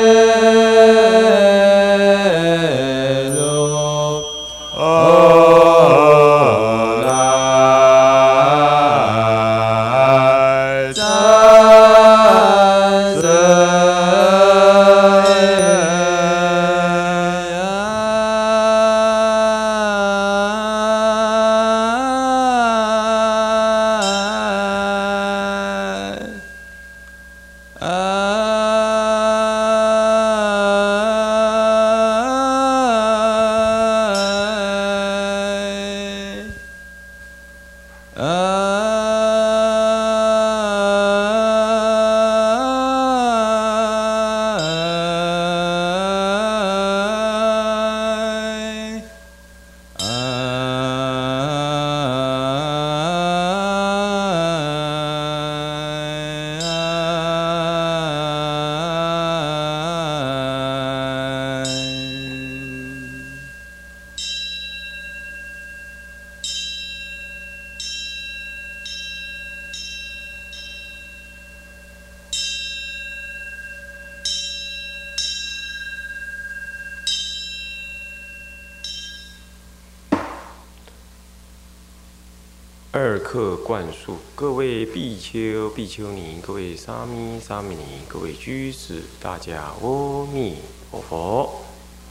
二课灌输，各位比丘、比丘尼，各位沙弥、沙弥尼，各位居士，大家阿弥陀佛。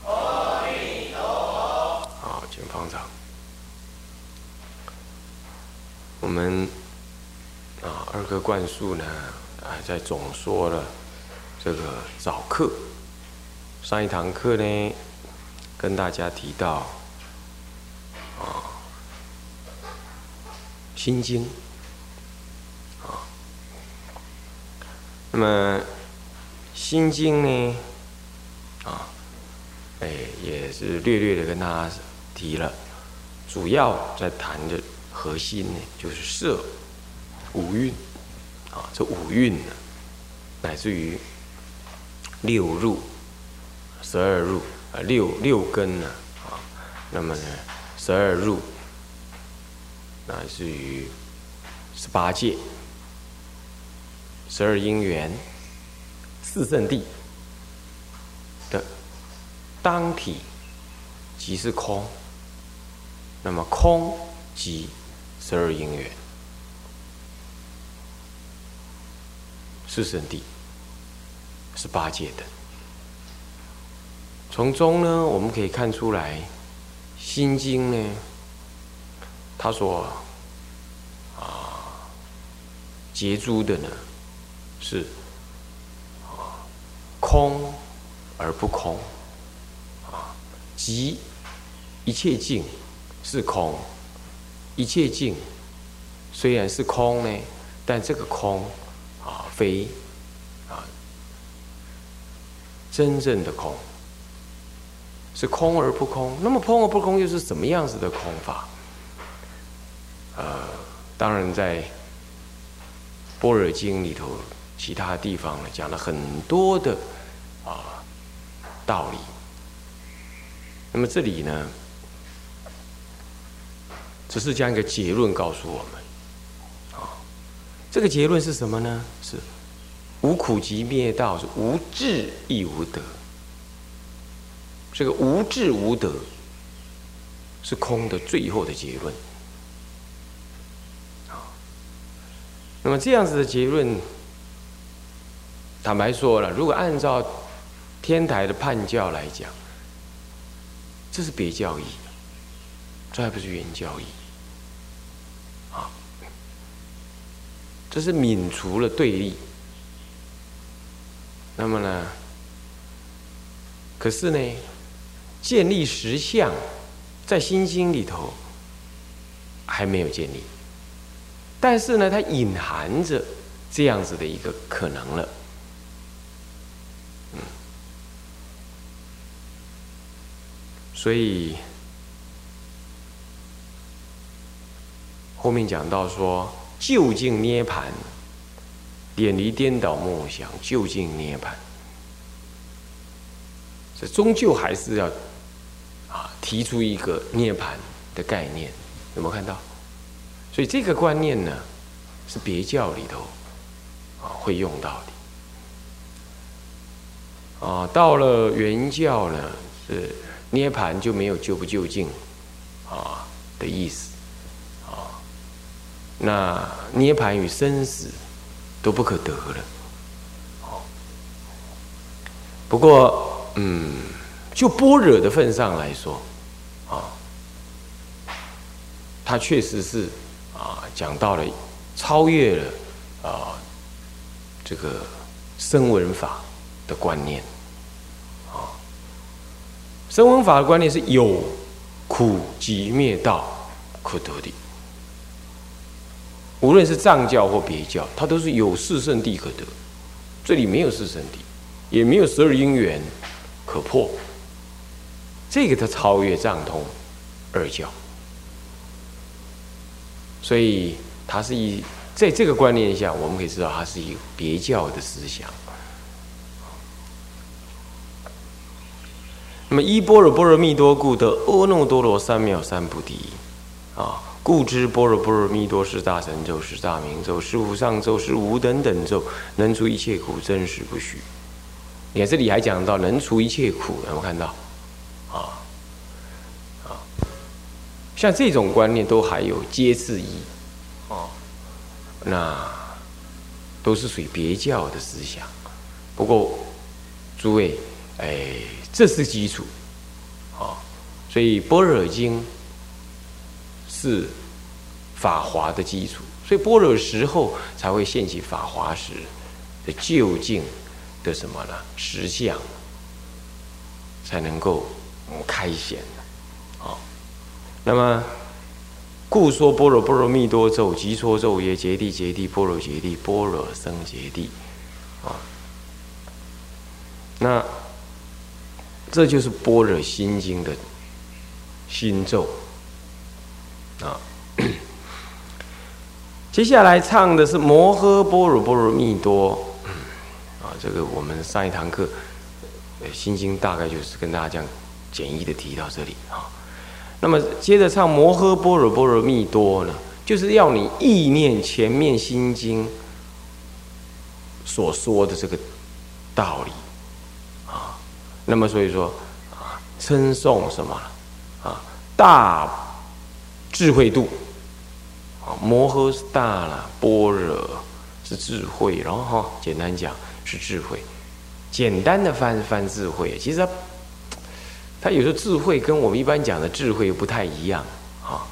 阿弥陀佛。好，请方丈。我们啊，二课灌输呢，还在总说了这个早课。上一堂课呢，跟大家提到。心经。啊，那么心经呢啊，哎，也是略略的跟他提了，主要在谈的核心呢，就是色五蕴。啊，这五蕴呢，乃至于六入、十二入啊，六六根呢啊，那么呢，十二入。乃至于十八界、十二因缘、四圣地的当体即是空，那么空即十二因缘、四圣地、十八界等。从中呢，我们可以看出来，《心经》呢。他说：“啊，结珠的呢，是空而不空，啊即一切境是空，一切境虽然是空呢，但这个空啊非啊真正的空，是空而不空。那么空而不空又是什么样子的空法？”当然，在《般若经》里头，其他地方呢讲了很多的啊道理。那么这里呢，只是将一个结论告诉我们。啊，这个结论是什么呢？是无苦集灭道，是无智亦无得。这个无智无得是空的最后的结论。那么这样子的结论，坦白说了，如果按照天台的判教来讲，这是别教义，这还不是原教义啊，这是泯除了对立。那么呢，可是呢，建立实相在心经里头还没有建立，但是呢，它隐含着这样子的一个可能了。嗯，所以后面讲到说，究竟涅盘，远离颠倒梦想，究竟涅盘。这终究还是要啊提出一个涅槃的概念，有没有看到？所以这个观念呢，是别教里头啊会用到的。啊，到了原教呢，是涅槃就没有究不究竟啊的意思啊。那涅槃与生死都不可得了。不过。嗯，就般若的份上来说，啊，他确实是啊讲到了超越了啊这个声闻法的观念，啊，声闻法的观念是有苦集灭道可得的，无论是藏教或别教，它都是有四圣地可得，这里没有四圣地，也没有十二因缘。可破，这个它超越藏通二教，所以它是以在这个观念下，我们可以知道它是一个别教的思想。那么依般若波罗蜜多故得阿耨多罗三藐三菩提啊，故知般若波罗蜜多是大神咒，是大明咒，是无上咒，是无等等咒，能除一切苦，真实不虚。你看这里还讲到能除一切苦，有没有看到？啊啊，像这种观念都还有皆是一，哦，那都是属于别教的思想。不过诸位，哎，这是基础，啊，所以般若经是法华的基础，所以般若时候才会现起法华时的究竟。的什么呢？实相才能够开显的，好。那么，故说般若波罗蜜多咒，即说咒曰：揭谛揭谛，般若揭谛，般若僧揭谛。啊，那这就是般若心经的心咒啊。接下来唱的是摩诃般若波罗蜜多。啊这个我们上一堂课，《心经》大概就是跟大家这样简易的提到这里啊。那么接着唱摩诃般若波罗蜜多呢，就是要你意念前面《心经》所说的这个道理啊。那么所以说啊，称颂什么啊？大智慧度啊，摩诃是大了，般若是智慧，然后哈，简单讲。是智慧，简单的翻翻智慧，其实，它有时候智慧跟我们一般讲的智慧不太一样啊。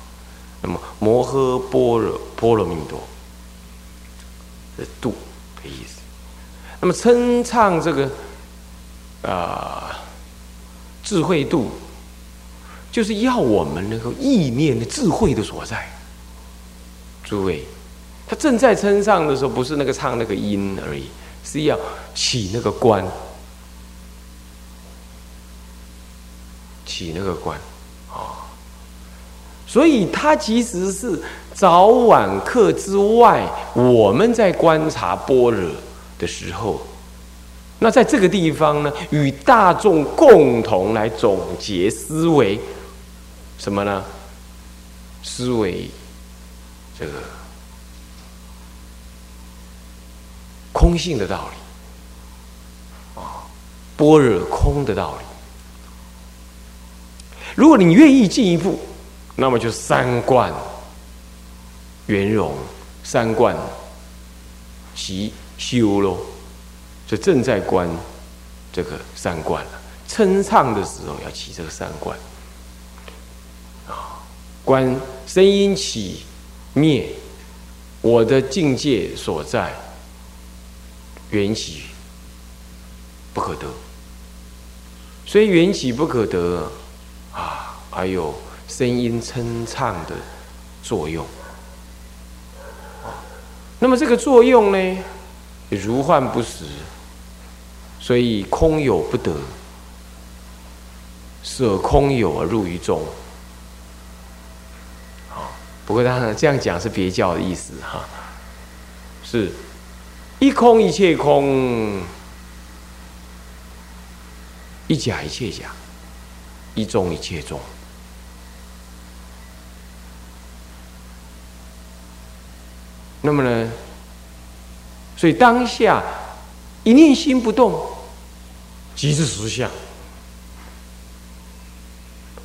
那么摩诃般若波罗蜜多，是度的意思。那么称唱这个啊智慧度，就是要我们能够意念的智慧的所在。诸位，他正在称唱的时候，不是那个唱那个音而已。是要起那个观，起那个观啊，所以它其实是早晚课之外，我们在观察般若的时候，那在这个地方呢，与大众共同来总结思维什么呢？思维这个。空性的道理，啊，般若空的道理。如果你愿意进一步，那么就三观圆融，三观即修喽，就正在观这个三观了。称唱的时候要起这个三观，啊，观声音起灭，我的境界所在。缘起不可得，所以缘起不可得！还有声音称唱的作用。那么这个作用呢，如幻不实，所以空有不得，舍空有而入于中。不过当然这样讲是别教的意思哈，是一空一切空，一假一切假，一众一切众。那么呢？所以当下一念心不动，即是实相。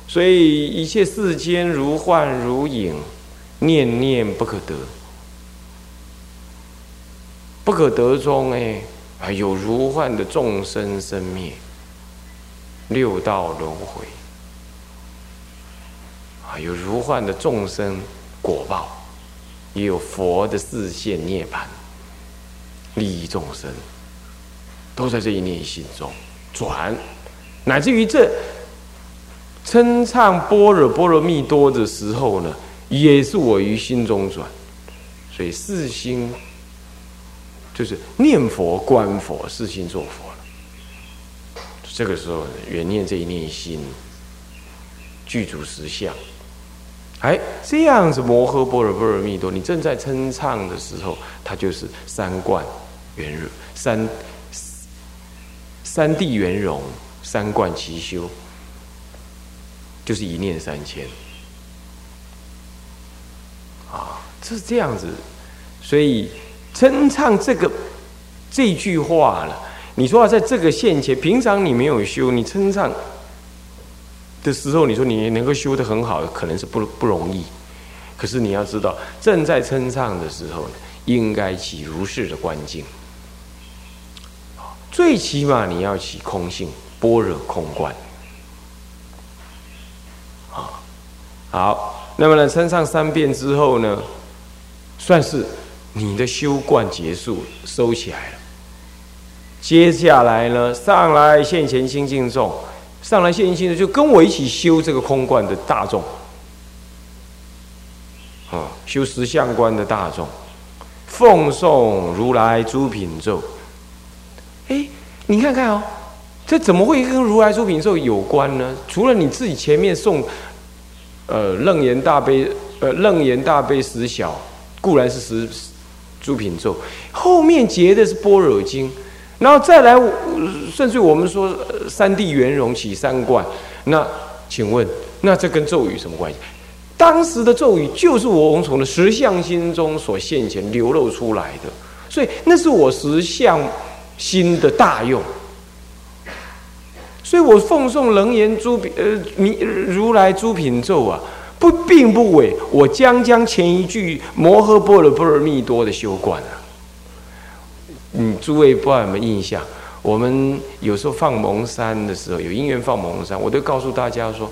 所以一切世间如幻如影，念念不可得。不可得中，哎，啊，有如幻的众生生灭，六道轮回，啊，有如幻的众生果报。也有佛的视线涅槃，利益众生，都在这一念心中转，乃至于这称唱般若波罗蜜多的时候呢，也是我于心中转，所以四心就是念佛观佛，四心做佛了。这个时候，原念这一念心具足实相。哎，这样子摩诃般若波罗蜜多，你正在称唱的时候，它就是三观圆融，三三地圆融，三观齐修，就是一念三千。啊，这是这样子，所以称唱这个这句话了。你说在这个现前，平常你没有修，你称唱。的时候，你说你能够修得很好，可能是不不容易。可是你要知道，正在称唱的时候，应该起如是的观境。最起码你要起空性般若空观。啊，好，那么呢，称唱三遍之后呢，算是你的修观结束，收起来了。接下来呢，上来现前心敬重。上来现行的，就跟我一起修这个空观的大众，啊，修十相观的大众，奉送如来诸品咒。哎，你看看哦，这怎么会跟如来诸品咒有关呢？除了你自己前面诵，呃，楞严大悲，呃，楞严大悲十小，固然是十诸品咒，后面结的是般若经。然后再来，甚至我们说三地圆融起三观，那请问，那这跟咒语什么关系？当时的咒语就是我从的实相心中所现前流露出来的，所以那是我实相心的大用。所以我奉送楞严诸品呃弥如来诸品咒啊，不并不为我将将前一句摩诃般若波罗蜜多的修观啊。嗯，诸位不知道有没有印象？我们有时候放蒙山的时候，有因缘放蒙山，我都告诉大家说：，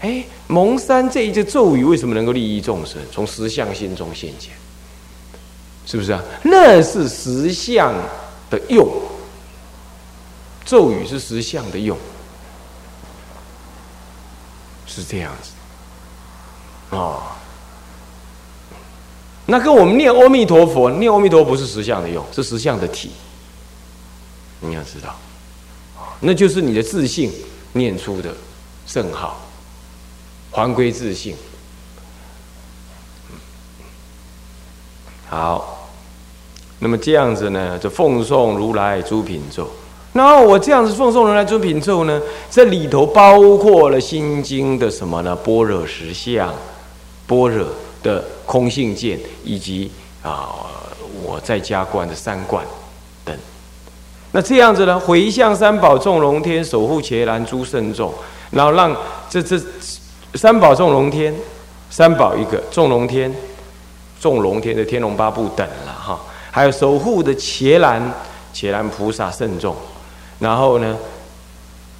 哎，蒙山这一句咒语为什么能够利益众生？从实相心中现前，是不是啊？那是实相的用，咒语是实相的用，是这样子，啊。那跟我们念阿弥陀佛，念阿弥陀佛不是实相的用，是实相的体。你要知道，那就是你的自信念出的圣号，还归自信。好，那么这样子呢，就奉送如来诸品咒。然后我这样子奉送如来诸品咒呢，这里头包括了心经的什么呢？般若实相，般若。的空性见，以及啊，我在家观的三观等，那这样子呢？回向三宝众龙天，守护伽蓝诸圣众，然后让这这三宝众龙天，三宝一个众龙天，众龙天的天龙八部等了哈，还有守护的伽蓝伽蓝菩萨圣众，然后呢，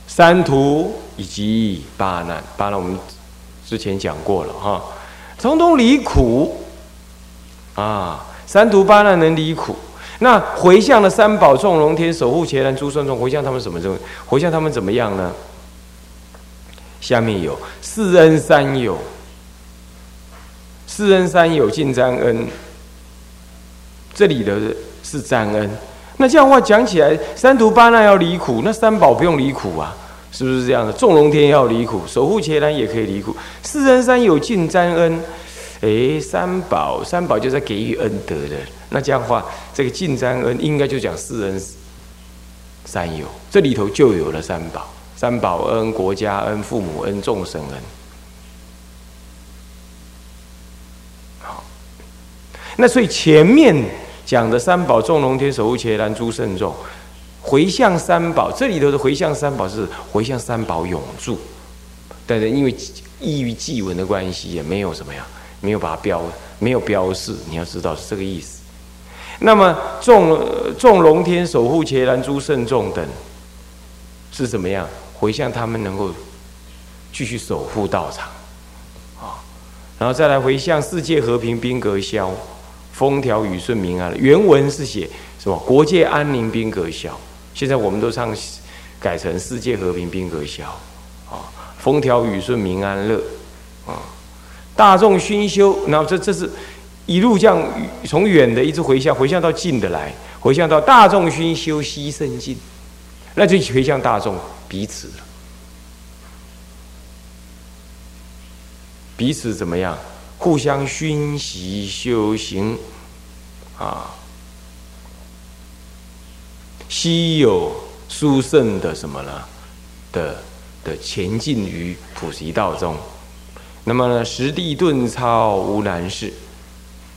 三途以及八难，八难我们之前讲过了哈。通通离苦啊！三途八难能离苦。那回向的三宝众龙天守护伽蓝诸圣众，回向他们什么？回向他们怎么样呢？下面有四恩三有，四恩三有尽沾恩。这里的是沾恩，那这样话讲起来，三途八难要离苦，那三宝不用离苦啊，是不是这样的？众龙天要离苦，守护伽蓝也可以离苦。四恩三有尽沾恩，哎，三宝三宝就在给予恩德的，那这样的话，这个尽沾恩应该就讲四恩三有，这里头就有了三宝：三宝恩、国家恩、父母恩、众生恩。好，那所以前面。讲的三宝众龙天守护伽蓝诸圣众，回向三宝，这里头的回向三宝是回向三宝永驻，但是因为异于祭文的关系，也没有什么呀，没有把它标，没有标示，你要知道是这个意思。那么众众龙天守护伽蓝诸圣众等，是怎么样回向他们能够继续守护道场啊？然后再来回向世界和平兵革消。风调雨顺民安原文是写什么？国界安宁兵革消。现在我们都唱改成世界和平兵革消。啊，风调雨顺民安乐。啊，大众熏修。然后这这是一路这样从远的一直回向，回向到近的来，回向到大众熏修牺牲尽，那就回向大众彼此了。彼此怎么样？互相熏习修行，啊，稀有殊胜的什么呢？的的前进于普贤道中。那么呢，实地顿超无难事，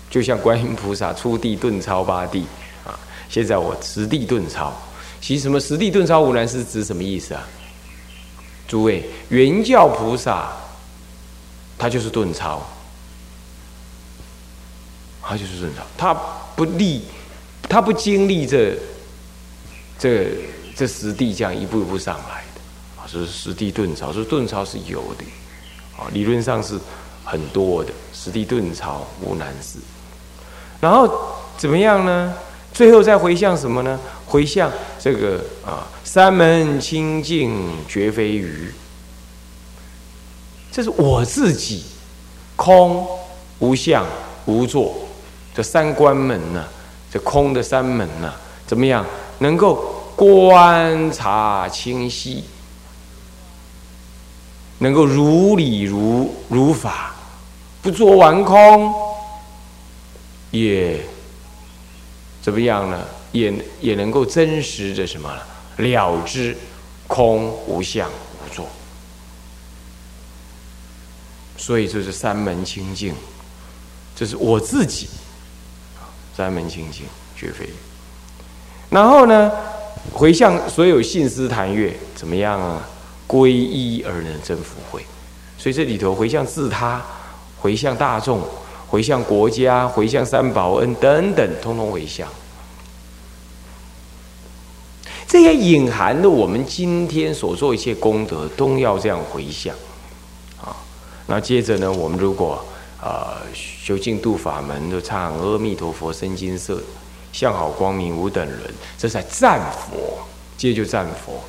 就像观音菩萨出地顿超八地啊。现在我实地顿超，其实什么实地顿超无难事指什么意思啊？诸位，原教菩萨他就是顿超。他就是顿超，他不历，他不经历这这这实地这样一步一步上来的啊，是实地顿超，是顿超是有的啊，理论上是很多的实地顿超无难事。然后怎么样呢？最后再回向什么呢？回向这个啊，三门清净绝非余，这是我自己空无相无作。这三关门呢？这空的三门呢？怎么样能够观察清晰？能够如理如如法，不做完空，也怎么样呢？也也能够真实的什么了知空无相无作。所以这是三门清净，这是我自己。三门清净绝非。然后呢，回向所有信思谈悦，怎么样啊？皈依而能增福慧。所以这里头回向自他，回向大众，回向国家，回向三宝恩等等，通通回向。这些隐含的我们今天所做一切功德，都要这样回向啊。那接着呢，我们如果。啊，修净度法门就唱阿弥陀佛生金色，相好光明无等人，这在赞佛，接就赞佛，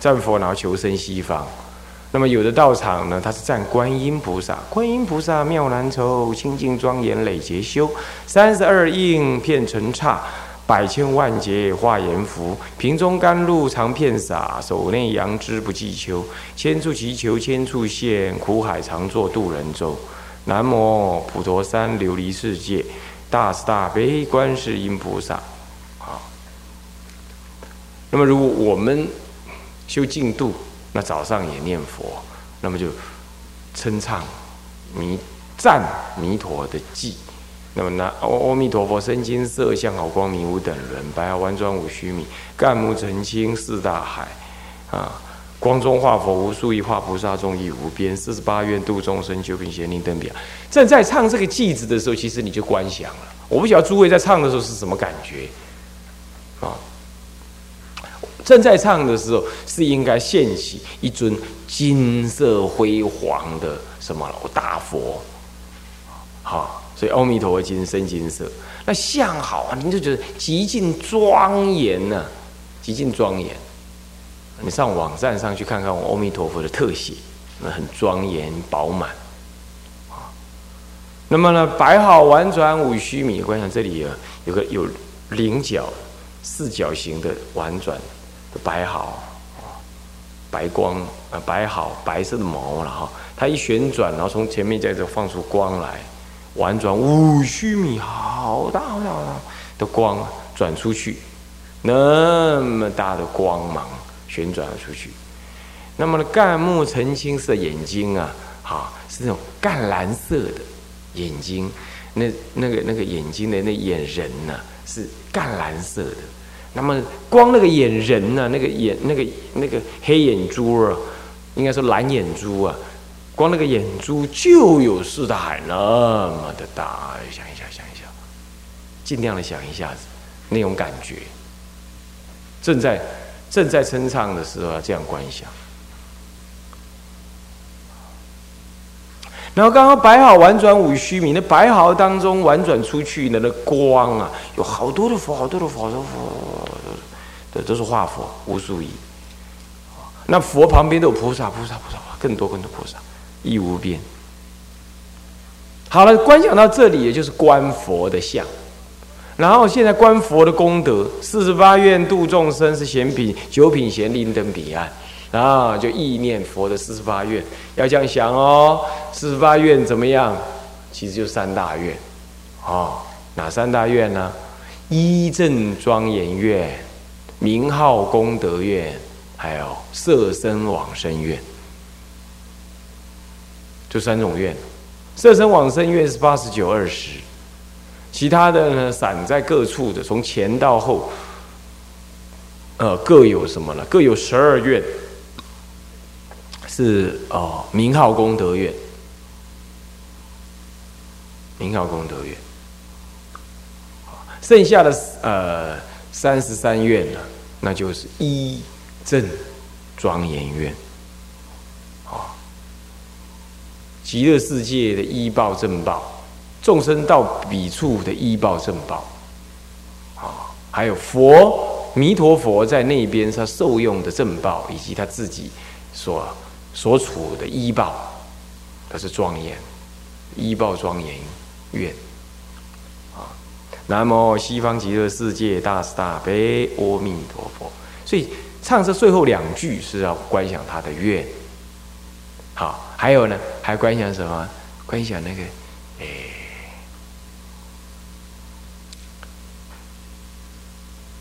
赞佛然后求生西方。那么有的道场呢，它是赞观音菩萨，观音菩萨妙难酬，清净庄严累劫修，三十二应片成刹，百千万劫化阎浮，瓶中甘露常片洒，手内杨枝不计秋，千处祈求千处现，苦海常作渡人舟。南无普陀山琉璃世界，大慈大悲观世音菩萨。好，那么如果我们修净度，那早上也念佛，那么就称唱弥赞弥陀的偈。那么那阿弥陀佛身金色相好光明无等伦，白毫弯转五须弥，干木澄清四大海。啊。光中化佛无数亿，化菩萨众亦无边。四十八愿度众生，九品咸令登表。正在唱这个偈子的时候，其实你就观想了。我不晓得诸位在唱的时候是什么感觉啊？正在唱的时候是应该现起一尊金色辉煌的什么大佛，好，所以阿弥陀佛金身金色，那相好啊，你就觉得极尽庄严呢，极尽庄严。你上网站上去看看我阿弥陀佛的特写，那很庄严饱满啊。那么呢，摆好婉转五须弥，观想这里啊有个有菱角四角形的婉转的摆好啊，白光啊摆好白色的毛了哈，它一旋转，然后从前面在这放出光来，婉转五须弥，好大好大好大的光转出去，那么大的光芒旋转了出去。那么呢，干木澄青色眼睛啊，哈，是那种淡蓝色的眼睛，那那个那个眼睛的那眼仁呢，是淡蓝色的。那么光那个眼仁呢，那个眼那个那个黑眼珠啊，应该说蓝眼珠啊，光那个眼珠就有四大海那么的大。想一下，想一下，尽量的想一下子那种感觉。正在正在称唱的时候，这样观想。然后刚刚摆好婉转五虚名，那摆好当中婉转出去的那光啊，有好多的佛，好多的佛，都佛，对都是化佛，无数亿。那佛旁边都有菩萨，菩萨，菩萨，更多更多菩萨，亦无边。好了，观想到这里，也就是观佛的相。然后现在观佛的功德，四十八愿度众生是贤品，九品贤令登彼岸。啊，就意念佛的四十八愿，要这样想哦。四十八愿怎么样？其实就三大愿，哦，哪三大愿呢？一正庄严愿、名号功德愿，还有色身往生愿，就三种愿。色身往生愿是八十九二十，其他的呢散在各处的，从前到后，呃，各有什么呢？各有十二愿。是哦，名号功德院，名号功德院，剩下的呃三十三院呢，那就是一正庄严院，啊，极乐世界的医报正报，众生到彼处的医报正报，啊，还有佛弥陀佛在那边他受用的正报，以及他自己所。所处的医报，它是庄严，医报庄严愿，啊，南无西方极乐世界大慈大悲阿弥陀佛。所以唱这最后两句是要观想他的愿，好，还有呢，还观想什么？观想那个，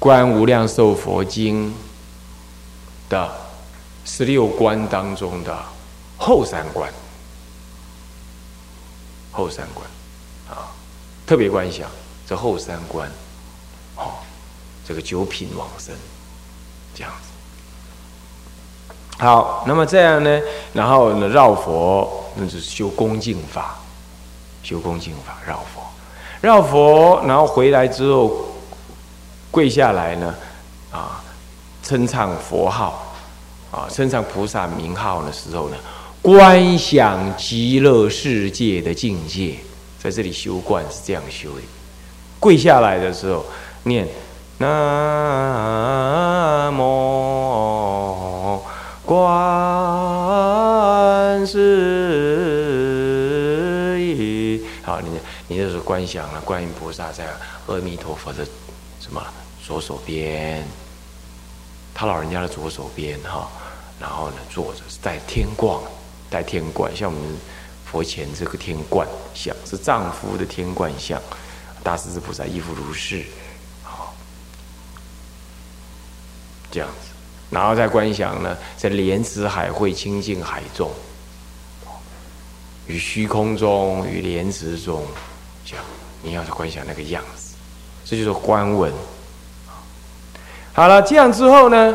观无量寿佛经的。十六关当中的后三观，后三观啊，特别观想这后三观，哦，这个九品往生这样子。好，那么这样呢，然后呢绕佛，那就是修恭敬法，修恭敬法绕佛，绕佛，然后回来之后跪下来呢，啊，称唱佛号。啊，称上菩萨名号的时候呢，观想极乐世界的境界，在这里修观是这样修的。跪下来的时候念南无观世音。好，你你就是观想了观音菩萨在阿弥陀佛的什么左手边，他老人家的左手边哈。然后呢，坐着是带天冠，戴天冠，像我们佛前这个天冠像，是丈夫的天冠像，大势至菩萨亦复如是，好，这样子，然后再观想呢，在莲池海会清净海中，于虚空中，于莲池中，这样，你要去观想那个样子，这就是观文。好了，这样之后呢？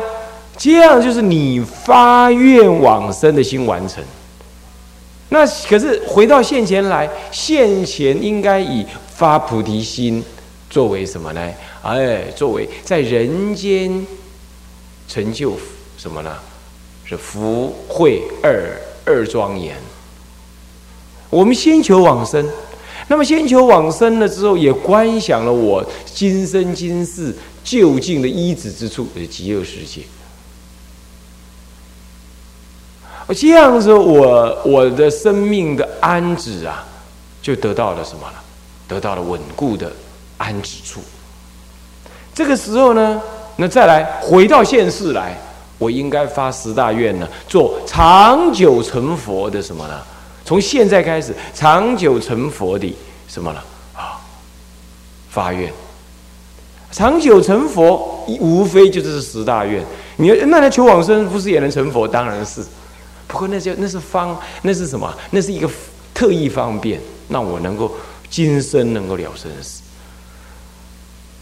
这样就是你发愿往生的心完成。那可是回到现前来，现前应该以发菩提心作为什么呢？哎，作为在人间成就什么呢？是福慧二二庄严。我们先求往生，那么先求往生了之后，也观想了我今生今世就近的依止之处，是极乐世界。这样子，我我的生命的安止啊，就得到了什么了？得到了稳固的安止处。这个时候呢，那再来回到现世来，我应该发十大愿呢，做长久成佛的什么呢？从现在开始，长久成佛的什么了？啊，发愿。长久成佛，无非就是十大愿。你那来求往生，不是也能成佛？当然是。不过那些那是方，那是什么？那是一个特异方便，让我能够今生能够了生死。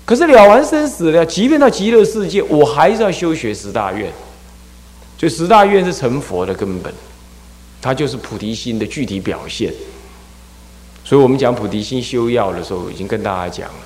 可是了完生死了，即便到极乐世界，我还是要修学十大愿。所以十大愿是成佛的根本，它就是菩提心的具体表现。所以我们讲菩提心修要的时候，已经跟大家讲了。